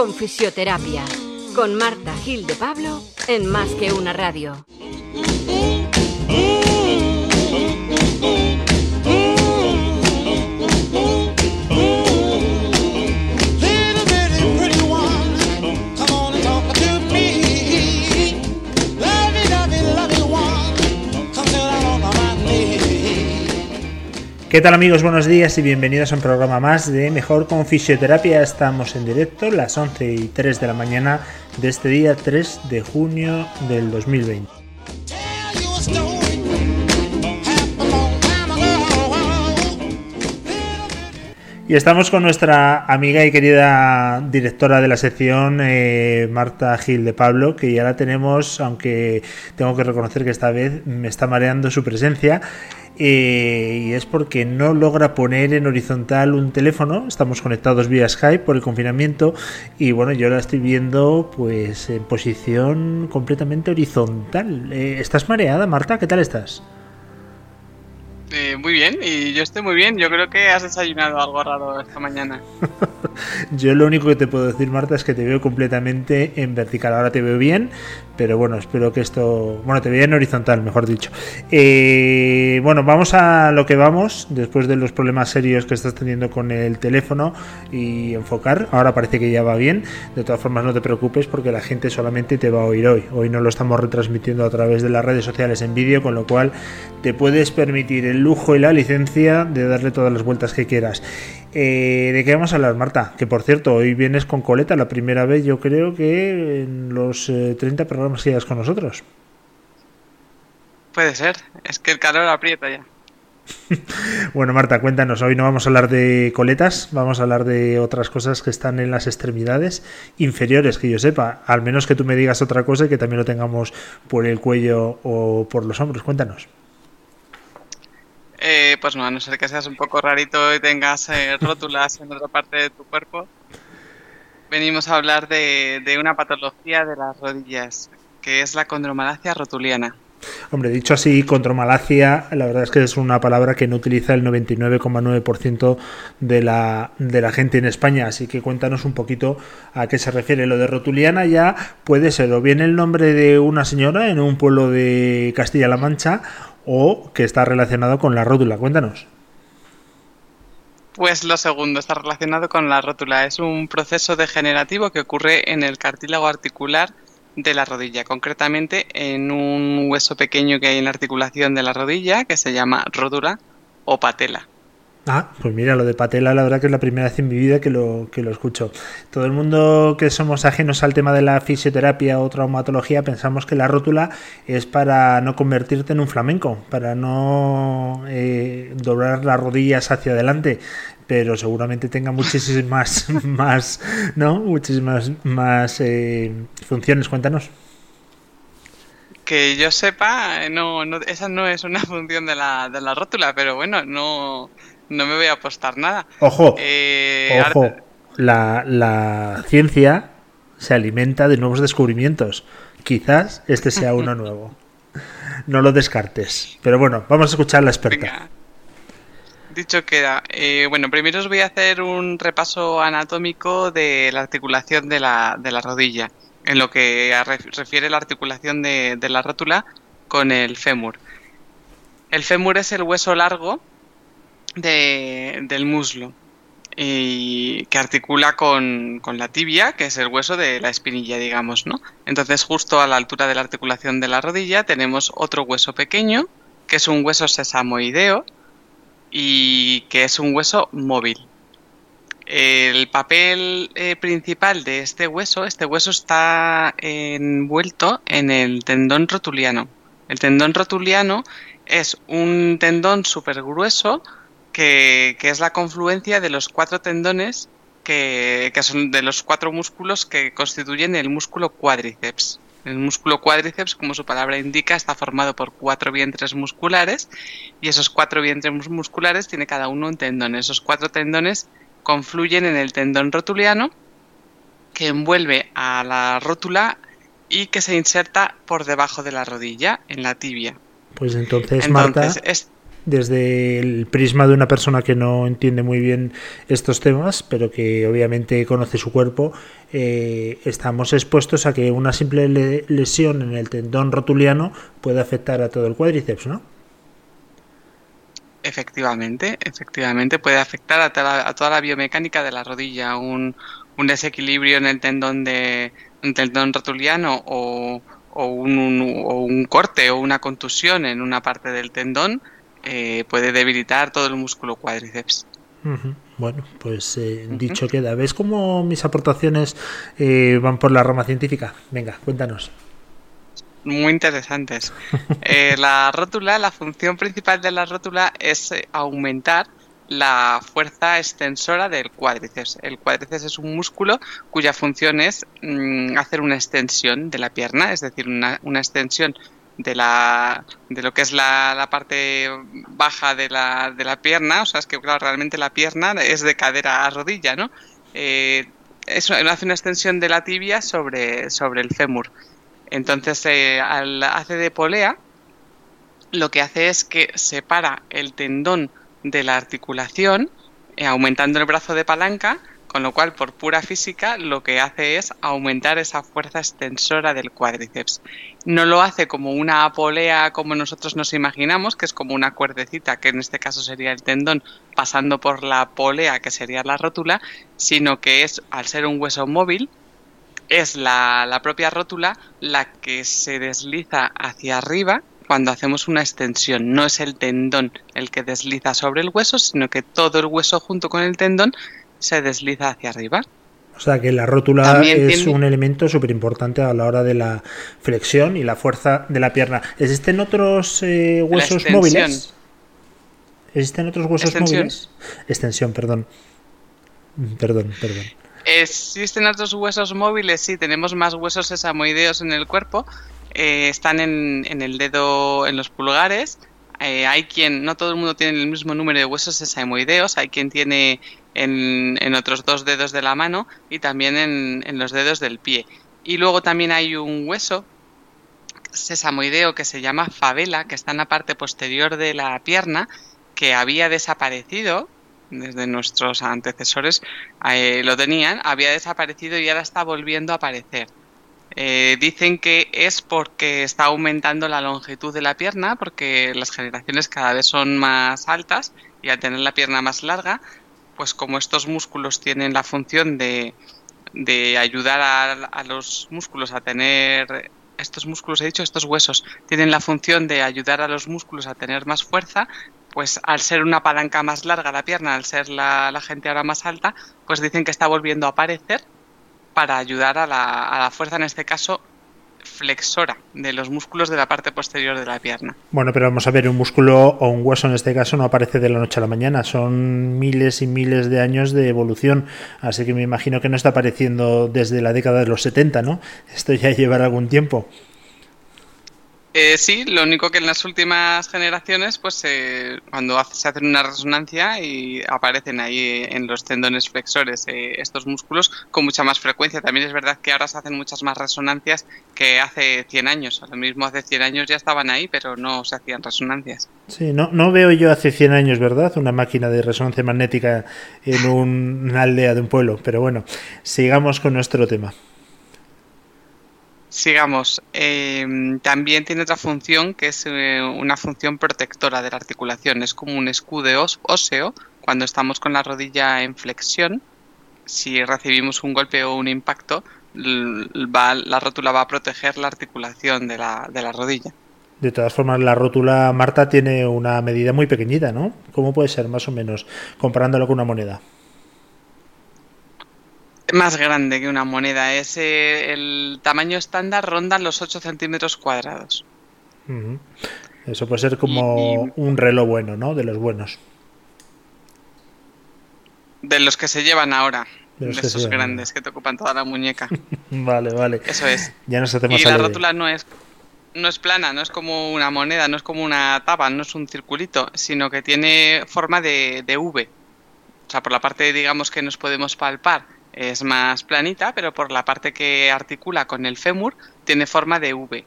Con fisioterapia. Con Marta Gil de Pablo en Más que una radio. ¿Qué tal amigos? Buenos días y bienvenidos a un programa más de Mejor con Fisioterapia. Estamos en directo las 11 y 3 de la mañana de este día 3 de junio del 2020. Y estamos con nuestra amiga y querida directora de la sección, eh, Marta Gil de Pablo, que ya la tenemos, aunque tengo que reconocer que esta vez me está mareando su presencia. Eh, y es porque no logra poner en horizontal un teléfono. Estamos conectados vía Skype por el confinamiento y bueno, yo la estoy viendo pues en posición completamente horizontal. Eh, ¿Estás mareada, Marta? ¿Qué tal estás? Eh, muy bien, y yo estoy muy bien. Yo creo que has desayunado algo raro esta mañana. yo lo único que te puedo decir, Marta, es que te veo completamente en vertical. Ahora te veo bien, pero bueno, espero que esto. Bueno, te veo en horizontal, mejor dicho. Eh, bueno, vamos a lo que vamos, después de los problemas serios que estás teniendo con el teléfono y enfocar. Ahora parece que ya va bien. De todas formas, no te preocupes porque la gente solamente te va a oír hoy. Hoy no lo estamos retransmitiendo a través de las redes sociales en vídeo, con lo cual te puedes permitir el lujo y la licencia de darle todas las vueltas que quieras. Eh, ¿De qué vamos a hablar, Marta? Que por cierto, hoy vienes con coleta, la primera vez yo creo que en los 30 eh, programas que llevas con nosotros. Puede ser, es que el calor aprieta ya. bueno, Marta, cuéntanos, hoy no vamos a hablar de coletas, vamos a hablar de otras cosas que están en las extremidades inferiores, que yo sepa, al menos que tú me digas otra cosa y que también lo tengamos por el cuello o por los hombros, cuéntanos. Eh, pues no, a no ser que seas un poco rarito y tengas eh, rótulas en otra parte de tu cuerpo, venimos a hablar de, una patología de las rodillas, que es la condromalacia rotuliana. Hombre, dicho así, condromalacia, la verdad es que es una palabra que no utiliza el 99,9% de la, de la gente en España, así que cuéntanos un poquito a qué se refiere. Lo de rotuliana ya puede ser o bien el nombre de una señora en un pueblo de Castilla-La Mancha o que está relacionado con la rótula. Cuéntanos. Pues lo segundo está relacionado con la rótula. Es un proceso degenerativo que ocurre en el cartílago articular de la rodilla, concretamente en un hueso pequeño que hay en la articulación de la rodilla que se llama rótula o patela. Ah, pues mira, lo de patela, la verdad que es la primera vez en mi vida que lo, que lo escucho. Todo el mundo que somos ajenos al tema de la fisioterapia o traumatología pensamos que la rótula es para no convertirte en un flamenco, para no eh, doblar las rodillas hacia adelante, pero seguramente tenga muchísimas más, ¿no? Muchísimas más eh, funciones. Cuéntanos. Que yo sepa, no, no, esa no es una función de la, de la rótula, pero bueno, no no me voy a apostar nada. Ojo, eh, ojo, la, la ciencia se alimenta de nuevos descubrimientos. Quizás este sea uno nuevo. No lo descartes. Pero bueno, vamos a escuchar a la experta. Dicho queda. Eh, bueno, primero os voy a hacer un repaso anatómico de la articulación de la, de la rodilla, en lo que refiere la articulación de, de la rótula con el fémur. El fémur es el hueso largo de, del muslo y que articula con, con, la tibia, que es el hueso de la espinilla, digamos, ¿no? Entonces, justo a la altura de la articulación de la rodilla tenemos otro hueso pequeño, que es un hueso sesamoideo y que es un hueso móvil. El papel eh, principal de este hueso, este hueso está envuelto en el tendón rotuliano. El tendón rotuliano es un tendón súper grueso que, es la confluencia de los cuatro tendones que, son de los cuatro músculos que constituyen el músculo cuádriceps. El músculo cuádriceps, como su palabra indica, está formado por cuatro vientres musculares y esos cuatro vientres musculares tiene cada uno un tendón. Esos cuatro tendones confluyen en el tendón rotuliano que envuelve a la rótula y que se inserta por debajo de la rodilla, en la tibia. Pues entonces, Marta, desde el prisma de una persona que no entiende muy bien estos temas, pero que obviamente conoce su cuerpo, eh, estamos expuestos a que una simple lesión en el tendón rotuliano puede afectar a todo el cuádriceps, ¿no? Efectivamente, efectivamente puede afectar a toda, la biomecánica de la rodilla, un, desequilibrio en el tendón de un tendón rotuliano o, un, corte o una contusión en una parte del tendón eh, puede debilitar todo el músculo cuádriceps. Bueno, pues eh, dicho queda. ¿Ves cómo mis aportaciones eh, van por la rama científica? Venga, cuéntanos muy interesantes. Eh, la rótula, la función principal de la rótula es aumentar la fuerza extensora del cuádriceps. El cuádriceps es un músculo cuya función es mm, hacer una extensión de la pierna, es decir, una, extensión de, la, de lo que es la, parte baja de la, de la, pierna. O sea, es que claro, realmente la pierna es de cadera a rodilla, ¿no? Eh, eso hace una extensión de la tibia sobre, sobre el fémur. Entonces, eh, al hace de polea, lo que hace es que separa el tendón de la articulación, eh, aumentando el brazo de palanca, con lo cual, por pura física, lo que hace es aumentar esa fuerza extensora del cuádriceps. No lo hace como una polea como nosotros nos imaginamos, que es como una cuerdecita, que en este caso sería el tendón, pasando por la polea, que sería la rótula, sino que es, al ser un hueso móvil, es la, propia rótula la que se desliza hacia arriba cuando hacemos una extensión. No es el tendón el que desliza sobre el hueso, sino que todo el hueso junto con el tendón se desliza hacia arriba. O sea que la rótula es un elemento súper importante a la hora de la flexión y la fuerza de la pierna. ¿Existen otros eh, huesos móviles? ¿Existen otros huesos móviles? Extensión, perdón. Perdón, perdón. Existen otros huesos móviles, sí, tenemos más huesos sesamoideos en el cuerpo. Eh, están en, el dedo, en los pulgares. Eh, hay quien, no todo el mundo tiene el mismo número de huesos sesamoideos, hay quien tiene en, en otros dos dedos de la mano y también en, en los dedos del pie. Y luego también hay un hueso sesamoideo que se llama favela, que está en la parte posterior de la pierna, que había desaparecido desde nuestros antecesores eh, lo tenían, había desaparecido y ahora está volviendo a aparecer. Eh, dicen que es porque está aumentando la longitud de la pierna, porque las generaciones cada vez son más altas y al tener la pierna más larga, pues como estos músculos tienen la función de, de ayudar a, los músculos a tener estos músculos, he dicho, estos huesos tienen la función de ayudar a los músculos a tener más fuerza, pues al ser una palanca más larga la pierna, al ser la, gente ahora más alta, pues dicen que está volviendo a aparecer para ayudar a la, a la fuerza, en este caso, flexora de los músculos de la parte posterior de la pierna. Bueno, pero vamos a ver, un músculo o un hueso en este caso no aparece de la noche a la mañana, son miles y miles de años de evolución, así que me imagino que no está apareciendo desde la década de los 70, ¿no? Esto ya llevará algún tiempo. Eh, sí, lo único que en las últimas generaciones, pues eh, cuando se hace una resonancia y aparecen ahí en los tendones flexores eh, estos músculos con mucha más frecuencia. También es verdad que ahora se hacen muchas más resonancias que hace 100 años. Lo mismo hace 100 años ya estaban ahí, pero no se hacían resonancias. Sí, no, no veo yo hace 100 años, ¿verdad? Una máquina de resonancia magnética en una aldea de un pueblo. Pero bueno, sigamos con nuestro tema. Sigamos. Em, también tiene otra función que es eh, una función protectora de la articulación. Es como un escudo óseo cuando estamos con la rodilla en flexión. Si recibimos un golpe o un impacto, la rótula va a proteger la articulación de la, de la rodilla. De todas formas, la rótula, Marta, tiene una medida muy pequeñita, ¿no? ¿Cómo puede ser, más o menos, comparándolo con una moneda? Más grande que una moneda. Es el tamaño estándar ronda los 8 centímetros cuadrados. Eso puede ser como un reloj bueno, ¿no? De los buenos. De los que se llevan ahora. De, esos grandes que te ocupan toda la muñeca. vale, vale. Eso es. Ya nos y la rótula no es no es plana, no es como una moneda, no es como una tapa, no es un circulito, sino que tiene forma de, de V. O sea, por la parte, digamos, que nos podemos palpar, es más planita, pero por la parte que articula con el fémur tiene forma de V.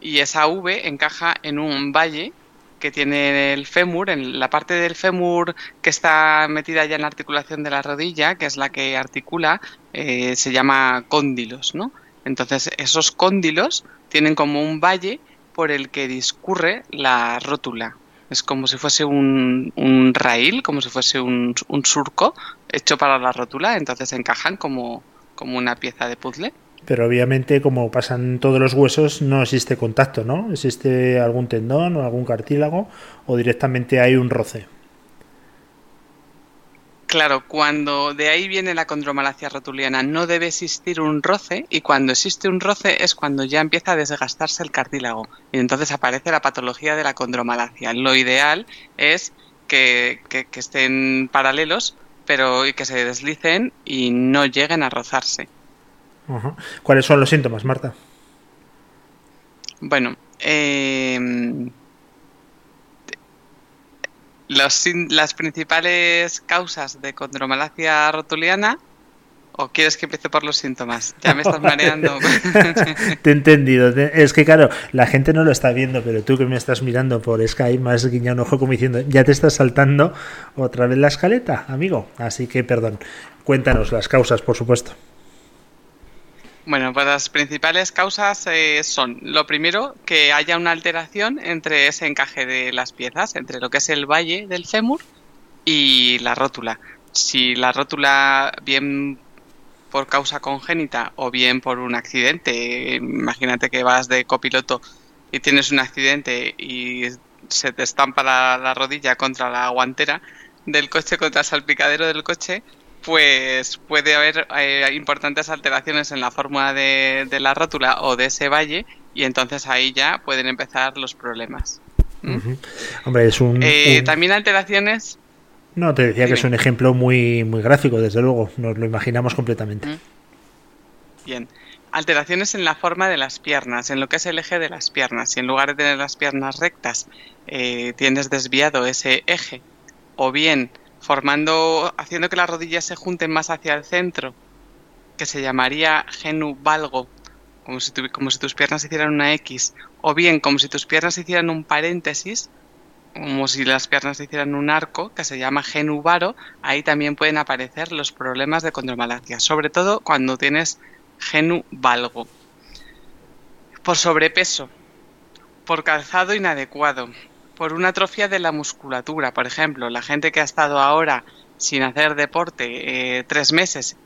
Y esa V encaja en un valle que tiene el fémur, en la parte del fémur que está metida ya en la articulación de la rodilla, que es la que articula, eh, se llama cóndilos, ¿no? Entonces, esos cóndilos tienen como un valle por el que discurre la rótula. Es como si fuese un, un raíl, como si fuese un, un, surco hecho para la rótula, entonces encajan como, como una pieza de puzzle. Pero obviamente, como pasan todos los huesos, no existe contacto, ¿no? ¿Existe algún tendón o algún cartílago o directamente hay un roce? Claro, cuando de ahí viene la condromalacia rotuliana, no debe existir un roce y cuando existe un roce es cuando ya empieza a desgastarse el cartílago y entonces aparece la patología de la condromalacia. Lo ideal es que, que, que estén paralelos pero y que se deslicen y no lleguen a rozarse. ¿Cuáles son los síntomas, Marta? Bueno, eh, los, las principales causas de condromalacia rotuliana. ¿O quieres que empiece por los síntomas? Ya me estás mareando. Te he entendido. Es que, claro, la gente no lo está viendo, pero tú que me estás mirando por Skype, me has guiñado un ojo como diciendo, ya te estás saltando otra vez la escaleta, amigo. Así que, perdón. Cuéntanos las causas, por supuesto. Bueno, pues las principales causas eh, son, lo primero, que haya una alteración entre ese encaje de las piezas, entre lo que es el valle del fémur y la rótula. Si la rótula, bien por causa congénita o bien por un accidente, imagínate que vas de copiloto y tienes un accidente y se te estampa la, la rodilla contra la guantera del coche, contra el salpicadero del coche, pues puede haber eh, importantes alteraciones en la fórmula de, de, la rótula o de ese valle y entonces ahí ya pueden empezar los problemas. Uh -huh. Hombre, es un, eh, un, También alteraciones... No, te decía Dime. que es un ejemplo muy, muy gráfico, desde luego, nos lo imaginamos completamente. Uh Bien. Alteraciones en la forma de las piernas, en lo que es el eje de las piernas. Si en lugar de tener las piernas rectas eh, tienes desviado ese eje, o bien formando, haciendo que las rodillas se junten más hacia el centro, que se llamaría genu valgo, como si, tus piernas hicieran una X, o bien como si tus piernas hicieran un paréntesis, como si las piernas hicieran un arco, que se llama genu varo, ahí también pueden aparecer los problemas de condromalacia, sobre todo cuando tienes genu valgo. Por sobrepeso, por calzado inadecuado, por una atrofia de la musculatura. Por ejemplo, la gente que ha estado ahora sin hacer deporte eh, tres meses,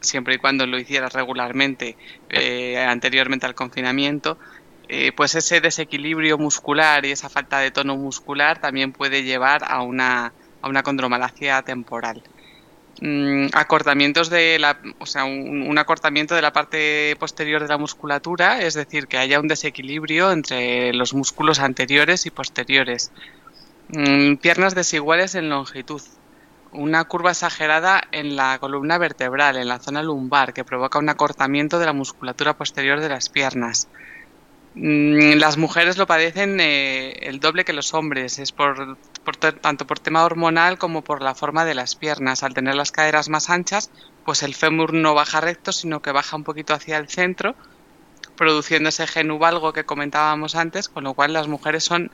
siempre y cuando lo hiciera regularmente eh, anteriormente al confinamiento, eh, pues ese desequilibrio muscular y esa falta de tono muscular también puede llevar a una, a una condromalacia temporal. Mm, acortamientos de la, o sea, un, acortamiento de la parte posterior de la musculatura, es decir, que haya un desequilibrio entre los músculos anteriores y posteriores. Mm, piernas desiguales en longitud. Una curva exagerada en la columna vertebral, en la zona lumbar, que provoca un acortamiento de la musculatura posterior de las piernas. Mm, las mujeres lo padecen eh, el doble que los hombres, es por, por, tanto por tema hormonal como por la forma de las piernas. Al tener las caderas más anchas, pues el fémur no baja recto, sino que baja un poquito hacia el centro, produciendo ese genuvalgo que comentábamos antes, con lo cual las mujeres son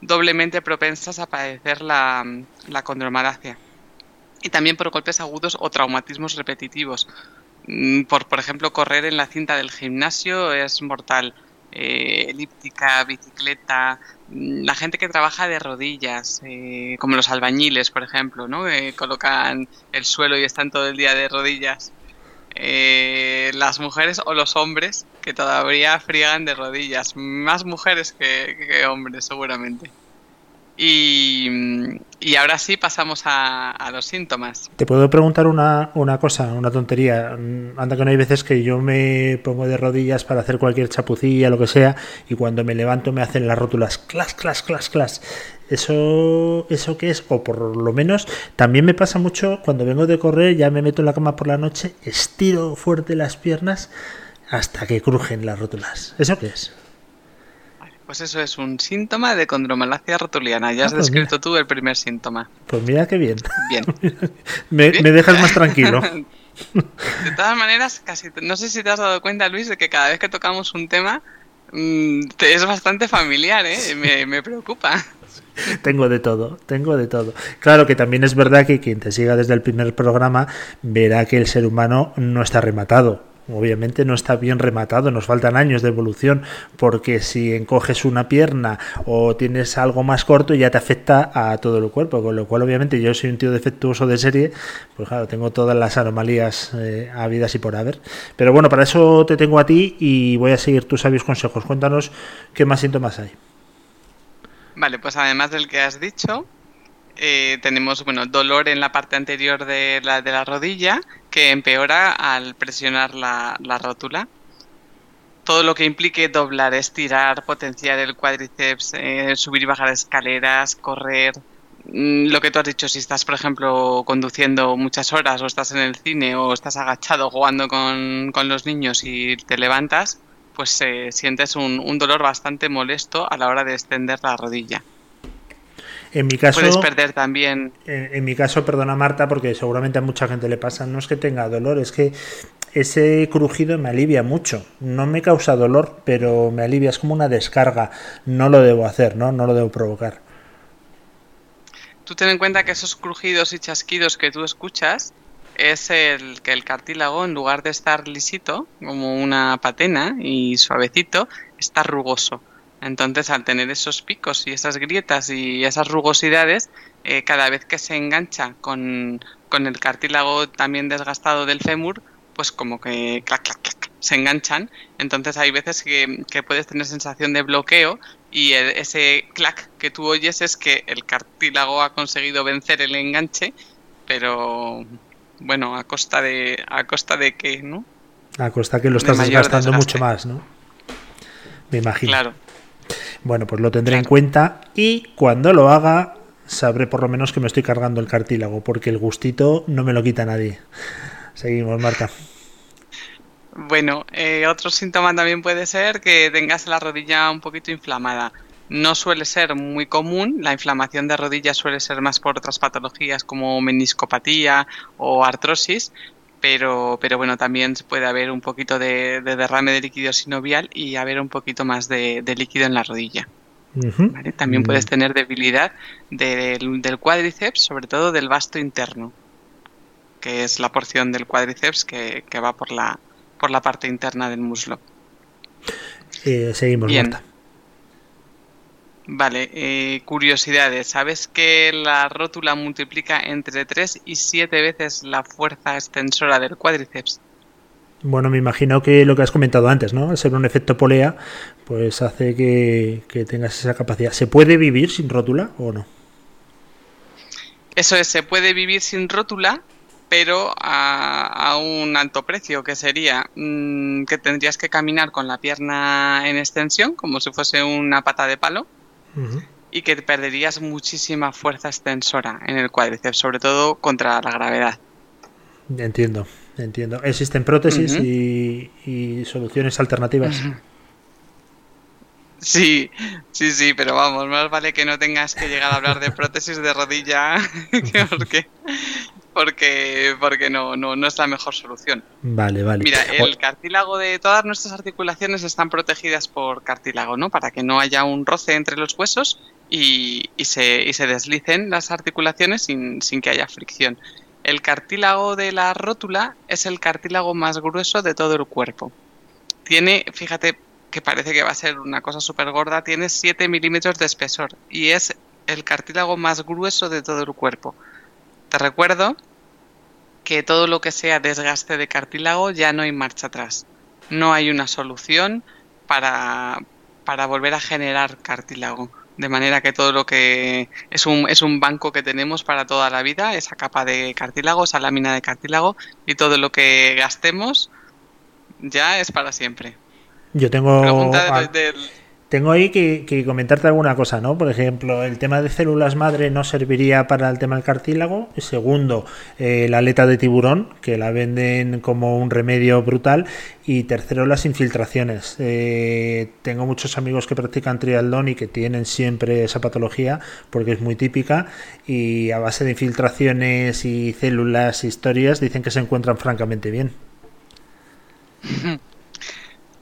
doblemente propensas a padecer la, la condromalacia. Y también por golpes agudos o traumatismos repetitivos. Mm, por, por ejemplo, correr en la cinta del gimnasio es mortal eh, elíptica, bicicleta, la gente que trabaja de rodillas, eh, como los albañiles, por ejemplo, ¿no? Eh, colocan el suelo y están todo el día de rodillas. Eh, las mujeres o los hombres que todavía friegan de rodillas, más mujeres que, que hombres seguramente. Y, y, ahora sí pasamos a, los síntomas. Te puedo preguntar una, una, cosa, una tontería. Anda que no hay veces que yo me pongo de rodillas para hacer cualquier chapucilla, lo que sea, y cuando me levanto me hacen las rótulas clas, clas, clas, clas. ¿Eso, ¿Eso qué es? O por lo menos también me pasa mucho cuando vengo de correr, ya me meto en la cama por la noche, estiro fuerte las piernas hasta que crujen las rótulas. ¿Eso qué es? Pues eso es un síntoma de condromalacia rotuliana. Ya has ah, pues descrito mira. tú el primer síntoma. Pues mira qué bien. Bien. me, ¿Bien? me, dejas más tranquilo. de todas maneras, casi no sé si te has dado cuenta, Luis, de que cada vez que tocamos un tema mmm, te es bastante familiar, ¿eh? Me, me preocupa. tengo de todo, tengo de todo. Claro que también es verdad que quien te siga desde el primer programa verá que el ser humano no está rematado obviamente no está bien rematado, nos faltan años de evolución, porque si encoges una pierna o tienes algo más corto ya te afecta a todo el cuerpo, con lo cual obviamente yo soy un tío defectuoso de serie, pues claro, tengo todas las anomalías eh, habidas y por haber. Pero bueno, para eso te tengo a ti y voy a seguir tus sabios consejos. Cuéntanos qué más síntomas hay. Vale, pues además del que has dicho, eh, tenemos bueno dolor en la parte anterior de la, de la rodilla que empeora al presionar la, rótula. Todo lo que implique doblar, estirar, potenciar el cuádriceps, eh, subir y bajar escaleras, correr. Mm, lo que tú has dicho, si estás, por ejemplo, conduciendo muchas horas o estás en el cine o estás agachado jugando con, los niños y te levantas, pues eh, sientes un, un dolor bastante molesto a la hora de extender la rodilla. En mi caso. Puedes perder también. En, mi caso, perdona Marta, porque seguramente a mucha gente le pasa, no es que tenga dolor, es que ese crujido me alivia mucho. No me causa dolor, pero me alivia, es como una descarga. No lo debo hacer, ¿no? No lo debo provocar. Tú ten en cuenta que esos crujidos y chasquidos que tú escuchas es el que el cartílago, en lugar de estar lisito, como una patena y suavecito, está rugoso. Entonces, al tener esos picos y esas grietas y esas rugosidades, eh, cada vez que se engancha con, el cartílago también desgastado del fémur, pues como que clac, clac, clac, se enganchan. Entonces hay veces que, puedes tener sensación de bloqueo y ese clac que tú oyes es que el cartílago ha conseguido vencer el enganche, pero bueno, a costa de a costa de que, ¿no? A costa que lo estás desgastando mucho más, ¿no? Me imagino. Claro. Bueno, pues lo tendré en cuenta y cuando lo haga sabré por lo menos que me estoy cargando el cartílago, porque el gustito no me lo quita nadie. Seguimos, Marta. Bueno, eh, otro síntoma también puede ser que tengas la rodilla un poquito inflamada. No suele ser muy común, la inflamación de rodilla suele ser más por otras patologías como meniscopatía o artrosis, pero, pero bueno, también puede haber un poquito de, derrame de líquido sinovial y haber un poquito más de, líquido en la rodilla. También puedes tener debilidad del, del, cuádriceps, sobre todo del vasto interno, que es la porción del cuádriceps que, va por la, por la parte interna del muslo. Eh, seguimos, Bien. Vale, eh, curiosidades. ¿Sabes que la rótula multiplica entre 3 y 7 veces la fuerza extensora del cuádriceps? Bueno, me imagino que lo que has comentado antes, ¿no? Al ser un efecto polea, pues hace que, tengas esa capacidad. ¿Se puede vivir sin rótula o no? Eso es, se puede vivir sin rótula, pero a, un alto precio, que sería mm, que tendrías que caminar con la pierna en extensión, como si fuese una pata de palo, y que perderías muchísima fuerza extensora en el cuádriceps, sobre todo contra la gravedad. Entiendo, entiendo. ¿Existen prótesis y, soluciones alternativas? Sí, sí, sí, pero vamos, más vale que no tengas que llegar a hablar de prótesis de rodilla, porque porque, porque no, no, no es la mejor solución. Vale, vale. Mira, el cartílago de todas nuestras articulaciones están protegidas por cartílago, ¿no? Para que no haya un roce entre los huesos y, y, se, y se deslicen las articulaciones sin, sin que haya fricción. El cartílago de la rótula es el cartílago más grueso de todo el cuerpo. Tiene, fíjate que parece que va a ser una cosa súper gorda, tiene 7 milímetros de espesor y es el cartílago más grueso de todo el cuerpo. Te recuerdo que todo lo que sea desgaste de cartílago ya no hay marcha atrás. No hay una solución para, para volver a generar cartílago. De manera que todo lo que es un, es un banco que tenemos para toda la vida, esa capa de cartílago, esa lámina de cartílago, y todo lo que gastemos ya es para siempre. Yo tengo. Tengo ahí que, comentarte alguna cosa, ¿no? Por ejemplo, el tema de células madre no serviría para el tema del cartílago. Segundo, eh, la aleta de tiburón, que la venden como un remedio brutal. Y tercero, las infiltraciones. Eh, tengo muchos amigos que practican triatlón y que tienen siempre esa patología porque es muy típica. Y a base de infiltraciones y células, historias, dicen que se encuentran francamente bien.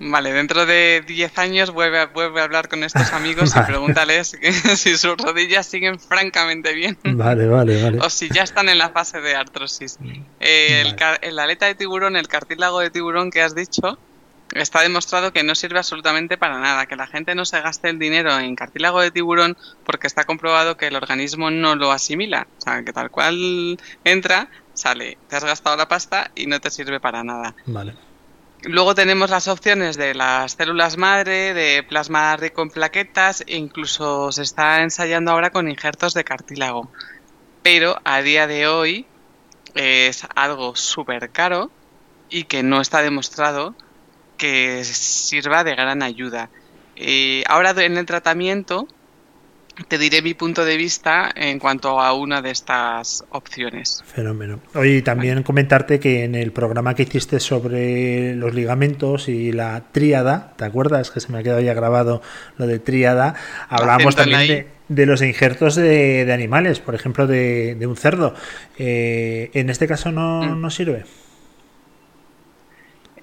Vale, dentro de 10 años vuelve a, vuelve a hablar con estos amigos y pregúntales si sus rodillas siguen francamente bien. Vale, vale, vale. O si ya están en la fase de artrosis. el, la aleta de tiburón, el cartílago de tiburón que has dicho, está demostrado que no sirve absolutamente para nada, que la gente no se gaste el dinero en cartílago de tiburón porque está comprobado que el organismo no lo asimila. O sea, que tal cual entra, sale, te has gastado la pasta y no te sirve para nada. Vale. Luego tenemos las opciones de las células madre, de plasma rico en plaquetas e incluso se está ensayando ahora con injertos de cartílago. Pero a día de hoy es algo súper caro y que no está demostrado que sirva de gran ayuda. Eh, ahora en el tratamiento te diré mi punto de vista en cuanto a una de estas opciones. Fenómeno. Oye, también comentarte que en el programa que hiciste sobre los ligamentos y la tríada, ¿te acuerdas que se me ha quedado ya grabado lo de tríada? Hablábamos también de, los injertos de, animales, por ejemplo, de, un cerdo. Eh, en este caso no, mm. no sirve.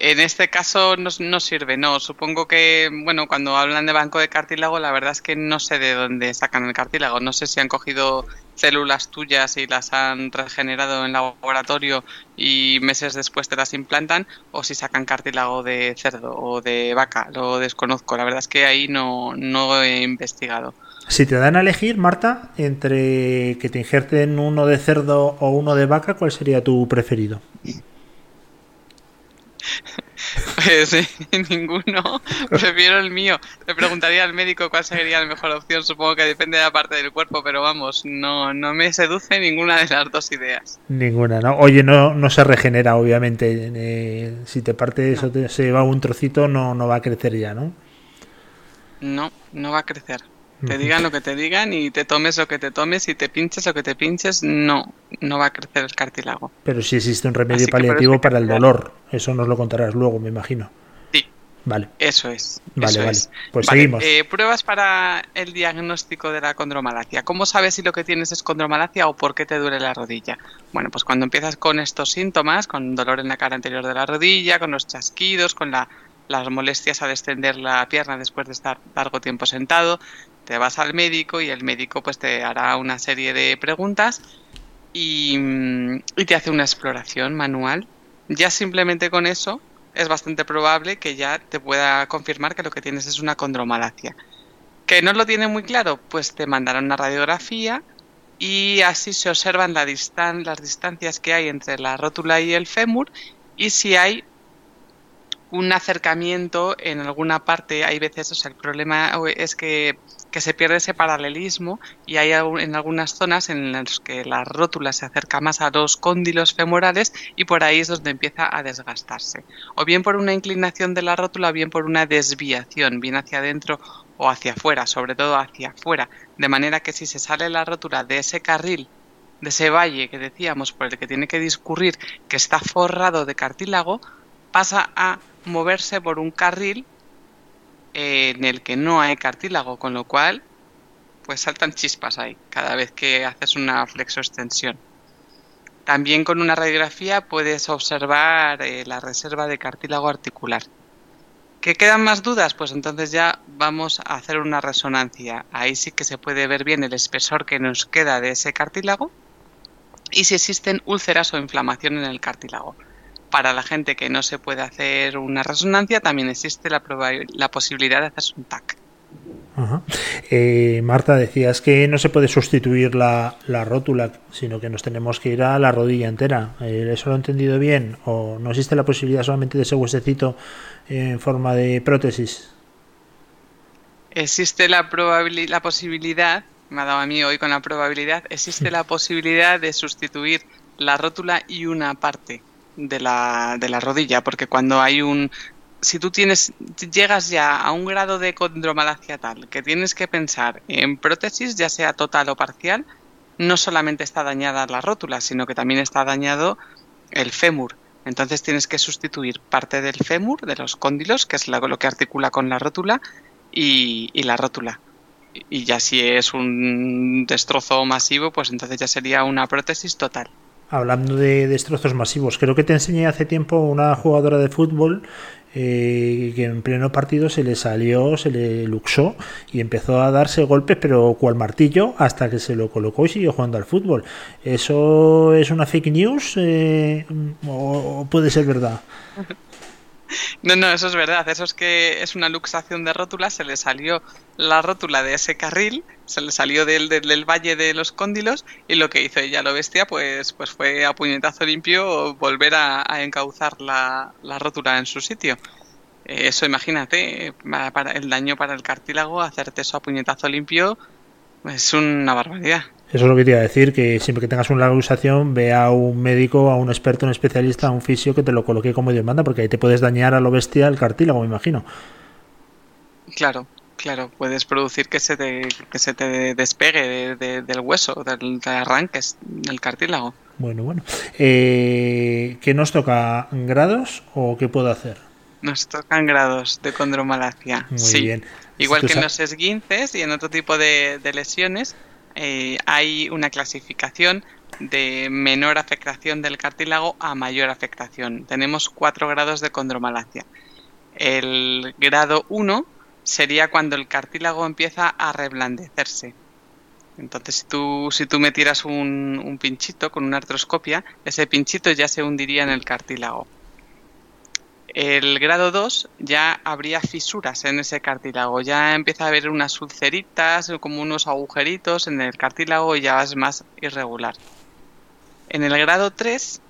En este caso no, sirve, no. Supongo que, bueno, cuando hablan de banco de cartílago, la verdad es que no sé de dónde sacan el cartílago. No sé si han cogido células tuyas y las han regenerado en laboratorio y meses después te las implantan, o si sacan cartílago de cerdo o de vaca. Lo desconozco. La verdad es que ahí no, no he investigado. Si te dan a elegir, Marta, entre que te injerten uno de cerdo o uno de vaca, ¿cuál sería tu preferido? Pues ninguno. Prefiero el mío. Le preguntaría al médico cuál sería la mejor opción. Supongo que depende de la parte del cuerpo, pero vamos, no, no me seduce ninguna de las dos ideas. Ninguna, ¿no? Oye, no, no se regenera, obviamente. Eh, si te parte eso, se va un trocito, no, no va a crecer ya, ¿no? No, no va a crecer. Te digan lo que te digan y te tomes lo que te tomes y te pinches lo que te pinches, no, no va a crecer el cartílago. Pero si existe un remedio paliativo para el dolor, eso nos lo contarás luego, me imagino. Sí. Vale. Eso es. Vale, vale. Pues seguimos. Eh, pruebas para el diagnóstico de la condromalacia. ¿Cómo sabes si lo que tienes es condromalacia o por qué te duele la rodilla? Bueno, pues cuando empiezas con estos síntomas, con dolor en la cara anterior de la rodilla, con los chasquidos, con la las molestias al extender la pierna después de estar largo tiempo sentado, te vas al médico y el médico pues te hará una serie de preguntas y, y te hace una exploración manual. Ya simplemente con eso es bastante probable que ya te pueda confirmar que lo que tienes es una condromalacia. ¿Que no lo tiene muy claro? Pues te mandarán una radiografía y así se observan la distan las distancias que hay entre la rótula y el fémur y si hay un acercamiento en alguna parte, hay veces, o sea, el problema es que, se pierde ese paralelismo y hay en algunas zonas en las que la rótula se acerca más a los cóndilos femorales y por ahí es donde empieza a desgastarse. O bien por una inclinación de la rótula o bien por una desviación, bien hacia adentro o hacia afuera, sobre todo hacia afuera, de manera que si se sale la rótula de ese carril de ese valle que decíamos por el que tiene que discurrir, que está forrado de cartílago, pasa a moverse por un carril eh, en el que no hay cartílago, con lo cual pues saltan chispas ahí cada vez que haces una flexoextensión. También con una radiografía puedes observar eh, la reserva de cartílago articular. ¿Que quedan más dudas? Pues entonces ya vamos a hacer una resonancia. Ahí sí que se puede ver bien el espesor que nos queda de ese cartílago y si existen úlceras o inflamación en el cartílago para la gente que no se puede hacer una resonancia, también existe la, la posibilidad de hacerse un TAC. Eh, Marta, decías que no se puede sustituir la, rótula, sino que nos tenemos que ir a la rodilla entera. Eh, ¿Eso lo he entendido bien? ¿O no existe la posibilidad solamente de ese huesecito en forma de prótesis? Existe la, la posibilidad, me ha dado a mí hoy con la probabilidad, existe la posibilidad de sustituir la rótula y una parte de la, de la rodilla, porque cuando hay un... Si tú tienes, llegas ya a un grado de condromalacia tal que tienes que pensar en prótesis, ya sea total o parcial, no solamente está dañada la rótula, sino que también está dañado el fémur. Entonces tienes que sustituir parte del fémur, de los cóndilos, que es lo que articula con la rótula, y, y la rótula. Y ya si es un destrozo masivo, pues entonces ya sería una prótesis total. Hablando de destrozos masivos, creo que te enseñé hace tiempo una jugadora de fútbol eh, que en pleno partido se le salió, se le luxó y empezó a darse golpes, pero cual martillo, hasta que se lo colocó y siguió jugando al fútbol. ¿Eso es una fake news eh, o puede ser verdad? No, no, eso es verdad. Eso es que es una luxación de rótula. Se le salió la rótula de ese carril, se le salió del, del, valle de los cóndilos y lo que hizo ella, lo bestia, pues, pues fue a puñetazo limpio volver a, encauzar la, la, rótula en su sitio. Eso, imagínate, para el daño para el cartílago, hacerte eso a puñetazo limpio es una barbaridad. Eso es lo que quería decir, que siempre que tengas una luxación, ve a un médico, a un experto, un especialista, a un fisio que te lo coloque como Dios manda, porque ahí te puedes dañar a lo bestia el cartílago, me imagino. Claro, claro, puedes producir que se te, que se te despegue del hueso, del, te arranques del cartílago. Bueno, bueno. Eh, ¿Qué nos toca? ¿Grados o qué puedo hacer? Nos tocan grados de condromalacia. Muy bien. Igual que en los esguinces y en otro tipo de lesiones, eh, hay una clasificación de menor afectación del cartílago a mayor afectación. Tenemos cuatro grados de condromalacia. El grado 1 sería cuando el cartílago empieza a reblandecerse. Entonces, si tú, si tú me tiras un, un pinchito con una artroscopia, ese pinchito ya se hundiría en el cartílago. El grado 2 ya habría fisuras en ese cartílago, ya empieza a haber unas ulceritas, como unos agujeritos en el cartílago y ya es más irregular. En el grado 3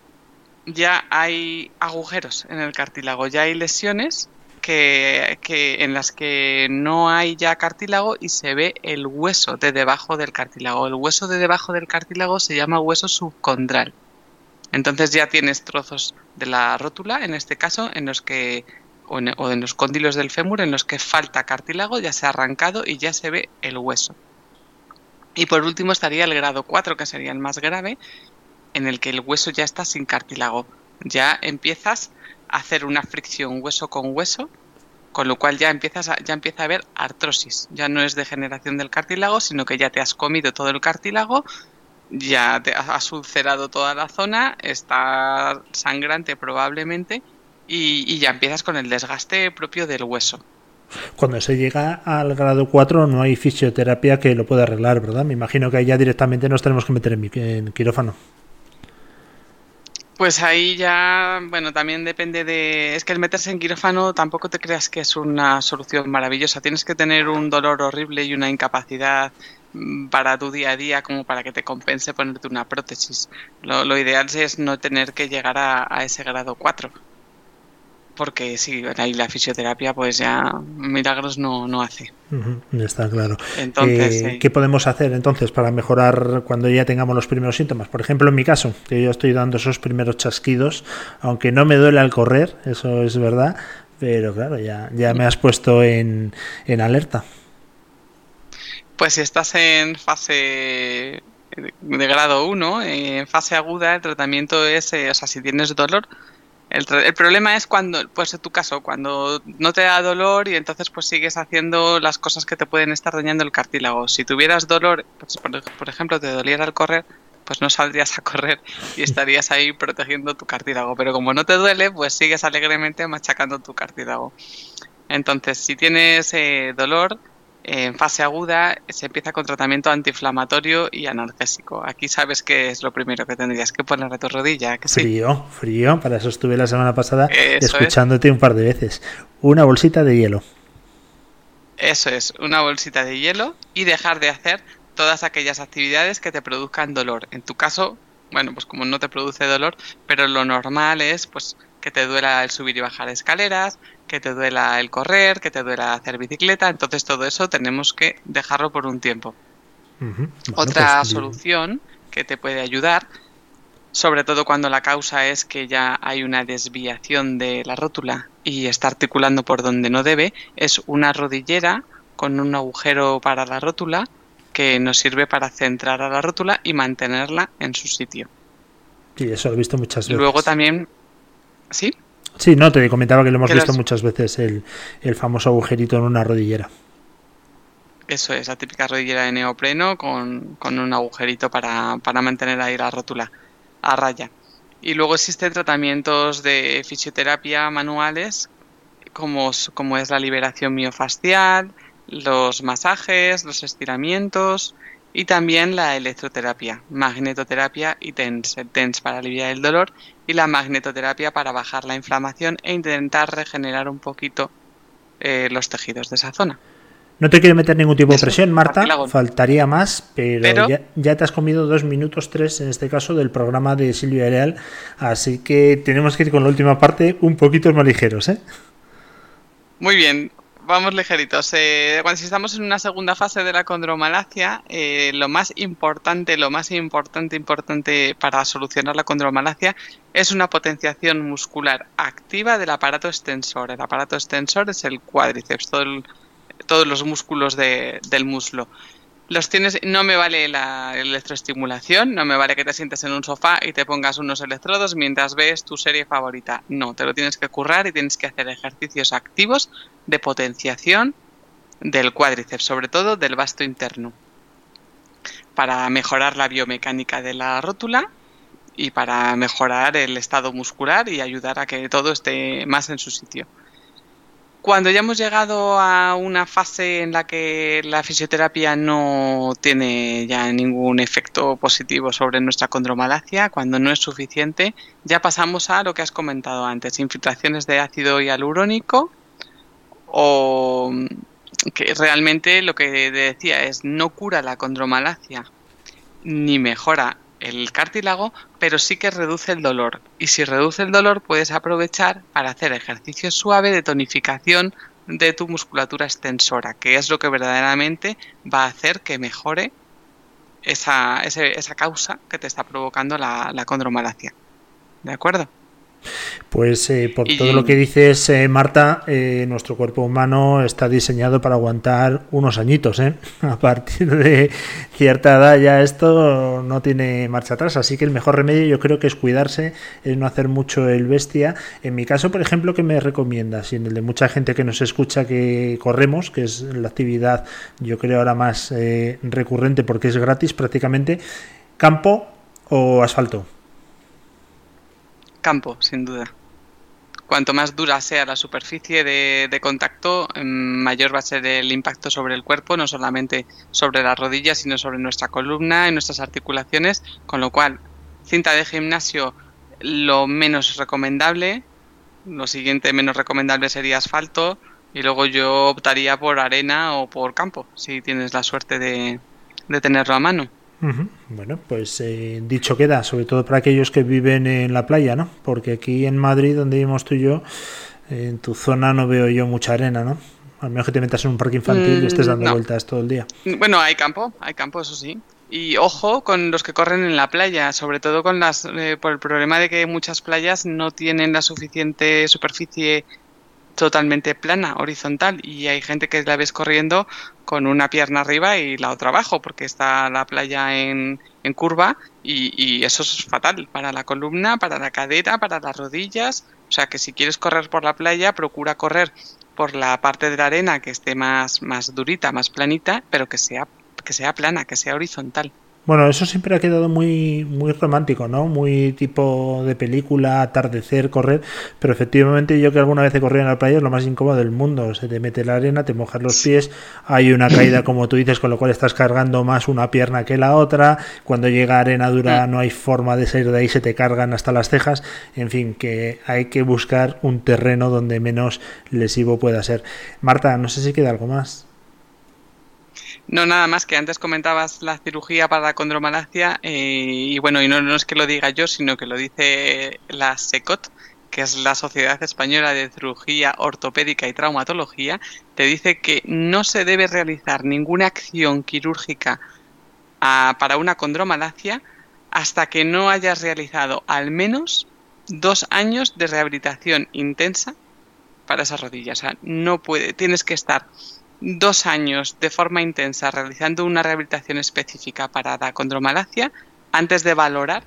ya hay agujeros en el cartílago, ya hay lesiones que, en las que no hay ya cartílago y se ve el hueso de debajo del cartílago. El hueso de debajo del cartílago se llama hueso subcondral. Entonces ya tienes trozos de la rótula, en este caso, en los que o en, los cóndilos del fémur en los que falta cartílago, ya se ha arrancado y ya se ve el hueso. Y por último estaría el grado 4, que sería el más grave, en el que el hueso ya está sin cartílago. Ya empiezas a hacer una fricción hueso con hueso, con lo cual ya empiezas ya empieza a haber artrosis. Ya no es degeneración del cartílago, sino que ya te has comido todo el cartílago, ya te has ulcerado toda la zona, está sangrante probablemente y, ya empiezas con el desgaste propio del hueso. Cuando se llega al grado 4 no hay fisioterapia que lo pueda arreglar, ¿verdad? Me imagino que ya directamente nos tenemos que meter en, quirófano. Pues ahí ya, bueno, también depende de... Es que el meterse en quirófano tampoco te creas que es una solución maravillosa. Tienes que tener un dolor horrible y una incapacidad Mm, para tu día a día como para que te compense ponerte una prótesis. Lo, ideal es no tener que llegar a, ese grado 4. Porque si ahí la fisioterapia pues ya milagros no, no hace. está claro. Entonces, eh, ¿Qué podemos hacer entonces para mejorar cuando ya tengamos los primeros síntomas? Por ejemplo, en mi caso, que yo estoy dando esos primeros chasquidos, aunque no me duele al correr, eso es verdad, pero claro, ya, ya me has puesto en, en alerta. Pues si estás en fase de grado 1, en fase aguda, el tratamiento es, eh, o sea, si tienes dolor, el, problema es cuando, pues en tu caso, cuando no te da dolor y entonces pues sigues haciendo las cosas que te pueden estar dañando el cartílago. Si tuvieras dolor, pues, por, ejemplo, te doliera al correr, pues no saldrías a correr y estarías ahí protegiendo tu cartílago. Pero como no te duele, pues sigues alegremente machacando tu cartílago. Entonces, si tienes eh, dolor, en fase aguda se empieza con tratamiento antiinflamatorio y analgésico. Aquí sabes que es lo primero que tendrías que poner a tu rodilla. frío, frío. Para eso estuve la semana pasada escuchándote un par de veces. Una bolsita de hielo. Eso es, una bolsita de hielo y dejar de hacer todas aquellas actividades que te produzcan dolor. En tu caso, bueno, pues como no te produce dolor, pero lo normal es pues que te duela el subir y bajar escaleras, que te duela el correr, que te duela hacer bicicleta, entonces todo eso tenemos que dejarlo por un tiempo. Otra pues, solución que te puede ayudar, sobre todo cuando la causa es que ya hay una desviación de la rótula y está articulando por donde no debe, es una rodillera con un agujero para la rótula que nos sirve para centrar a la rótula y mantenerla en su sitio. Sí, eso lo he visto muchas veces. Luego también ¿Sí? Sí, no, te comentaba que lo hemos visto muchas veces, el, famoso agujerito en una rodillera. Eso es, la típica rodillera de neopreno con, un agujerito para, mantener ahí la rótula. a raya. Y luego existen tratamientos de fisioterapia manuales como, como es la liberación miofascial, los masajes, los estiramientos y también la electroterapia, magnetoterapia y TENS, el TENS para aliviar el dolor y la magnetoterapia para bajar la inflamación e intentar regenerar un poquito eh, los tejidos de esa zona. No te quiero meter ningún tipo de presión, Marta, faltaría más, pero, Ya, te has comido dos minutos tres, en este caso, del programa de Silvia Real, así que tenemos que ir con la última parte un poquito más ligeros, ¿eh? Muy bien, vamos ligeritos. Eh, cuando estamos en una segunda fase de la condromalacia, eh, lo más importante, lo más importante, importante para solucionar la condromalacia es una potenciación muscular activa del aparato extensor. El aparato extensor es el cuádriceps, todos los músculos del muslo los tienes, no me vale la electroestimulación, no me vale que te sientes en un sofá y te pongas unos electrodos mientras ves tu serie favorita. No, te lo tienes que currar y tienes que hacer ejercicios activos de potenciación del cuádriceps, sobre todo del vasto interno, para mejorar la biomecánica de la rótula y para mejorar el estado muscular y ayudar a que todo esté más en su sitio. Cuando ya hemos llegado a una fase en la que la fisioterapia no tiene ya ningún efecto positivo sobre nuestra condromalacia, cuando no es suficiente, ya pasamos a lo que has comentado antes, infiltraciones de ácido hialurónico o que realmente lo que decía es no cura la condromalacia ni mejora el cartílago, pero sí que reduce el dolor. Y si reduce el dolor, puedes aprovechar para hacer ejercicio suave de tonificación de tu musculatura extensora, que es lo que verdaderamente va a hacer que mejore esa, esa causa que te está provocando la, la condromalacia. ¿De acuerdo? Pues eh, por todo lo que dices, eh, Marta, eh, nuestro cuerpo humano está diseñado para aguantar unos añitos. A partir de cierta edad ya esto no tiene marcha atrás, así que el mejor remedio yo creo que es cuidarse, es no hacer mucho el bestia. En mi caso, por ejemplo, ¿qué me recomiendas? Y en el de mucha gente que nos escucha que corremos, que es la actividad yo creo ahora más recurrente porque es gratis prácticamente, campo o asfalto campo, sin duda. Cuanto más dura sea la superficie de, contacto, mm, mayor va a ser el impacto sobre el cuerpo, no solamente sobre las rodillas, sino sobre nuestra columna y nuestras articulaciones, con lo cual, cinta de gimnasio lo menos recomendable, lo siguiente menos recomendable sería asfalto, y luego yo optaría por arena o por campo, si tienes la suerte de tenerlo a mano. Bueno, pues eh, dicho queda, sobre todo para aquellos que viven en la playa, ¿no? Porque aquí en Madrid, donde vivimos tú y yo, en tu zona no veo yo mucha arena, ¿no? Al menos que te metas en un parque infantil y estés dando mm, vueltas todo el día. Bueno, hay campo, hay campo, eso sí. Y ojo con los que corren en la playa, sobre todo con las, eh, por el problema de que muchas playas no tienen la suficiente superficie totalmente plana, horizontal, y hay gente que la ves corriendo con una pierna arriba y la otra abajo, porque está la playa en, curva y, y, eso es fatal para la columna, para la cadera, para las rodillas. O sea que si quieres correr por la playa, procura correr por la parte de la arena que esté más, más durita, más planita, pero que sea, que sea plana, que sea horizontal. Bueno, eso siempre ha quedado muy, muy romántico, ¿no? Muy tipo de película, atardecer, correr. Pero efectivamente, yo que alguna vez he corrido en la playa es lo más incómodo del mundo. Se te mete la arena, te mojas los pies, hay una caída, como tú dices, con lo cual estás cargando más una pierna que la otra. Cuando llega arena dura, no hay forma de salir de ahí, se te cargan hasta las cejas. En fin, que hay que buscar un terreno donde menos lesivo pueda ser. Marta, no sé si queda algo más. No, nada más que antes comentabas la cirugía para la condromalacia eh, y bueno, y no, no, es que lo diga yo, sino que lo dice la SECOT, que es la Sociedad Española de Cirugía Ortopédica y Traumatología, te dice que no se debe realizar ninguna acción quirúrgica ah, para una condromalacia hasta que no hayas realizado al menos dos años de rehabilitación intensa para esa rodilla. O sea, no puede, tienes que estar dos años de forma intensa realizando una rehabilitación específica para la condromalacia antes de valorar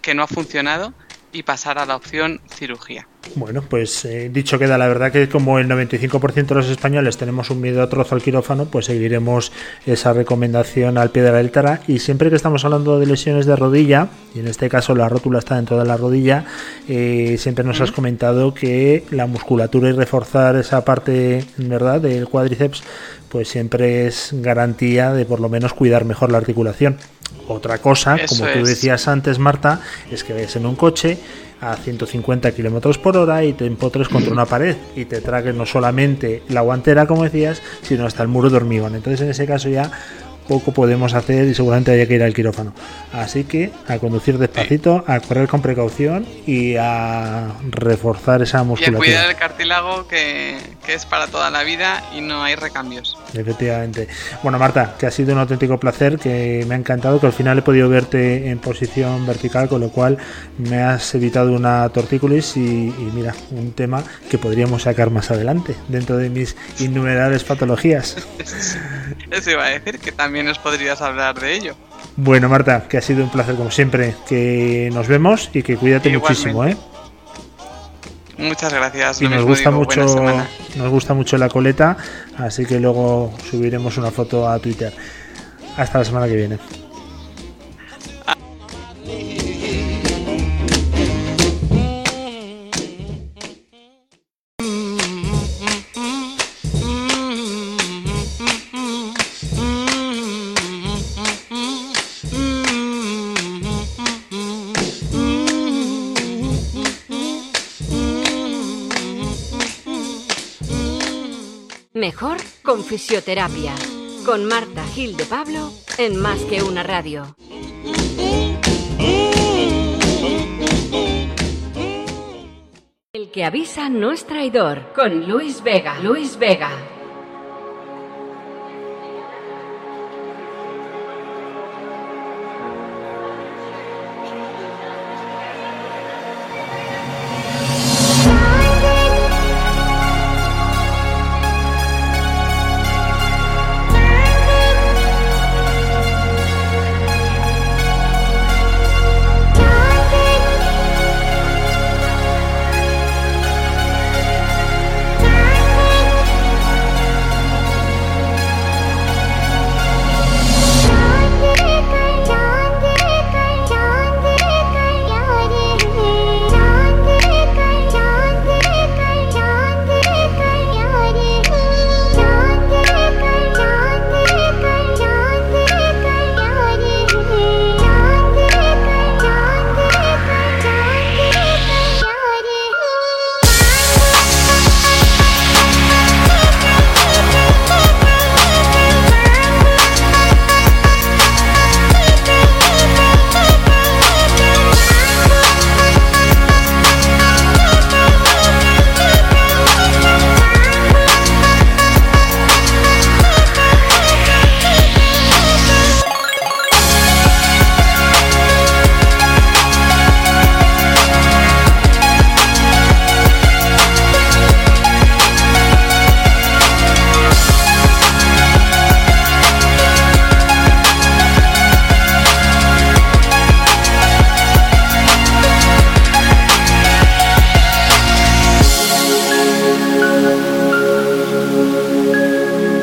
que no ha funcionado y pasar a la opción cirugía. Bueno, pues eh, dicho queda, la verdad que como el 95% de los españoles tenemos un miedo a trozo al quirófano, pues seguiremos esa recomendación al pie de la letra y siempre que estamos hablando de lesiones de rodilla, y en este caso la rótula está dentro de la rodilla, eh, siempre nos has comentado que la musculatura y reforzar esa parte, ¿verdad?, del cuádriceps, pues siempre es garantía de por lo menos cuidar mejor la articulación. Otra cosa, como tú decías antes, Marta, es que vayas en un coche a 150 kilómetros por hora y te empotres contra una pared y te tragues no solamente la guantera, como decías, sino hasta el muro de hormigón. Entonces, en ese caso, ya poco podemos hacer y seguramente haya que ir al quirófano. Así que a conducir despacito, a correr con precaución y a reforzar esa musculatura. Y a cuidar el cartílago que, que es para toda la vida y no hay recambios. Efectivamente. Bueno, Marta, que ha sido un auténtico placer, que me ha encantado, que al final he podido verte en posición vertical, con lo cual me has evitado una tortícolis y, y mira, un tema que podríamos sacar más adelante dentro de mis innumerables patologías. Eso iba a decir, que también os podrías hablar de ello. Bueno, Marta, que ha sido un placer como siempre, que nos vemos y que cuídate muchísimo, ¿eh? Muchas gracias. Y nos gusta mucho, nos gusta mucho la coleta, así que luego subiremos una foto a Twitter. Hasta la semana que viene. Fisioterapia. Con Marta Gil de Pablo en Más que una radio. El que avisa no es traidor. Con Luis Vega. Luis Vega.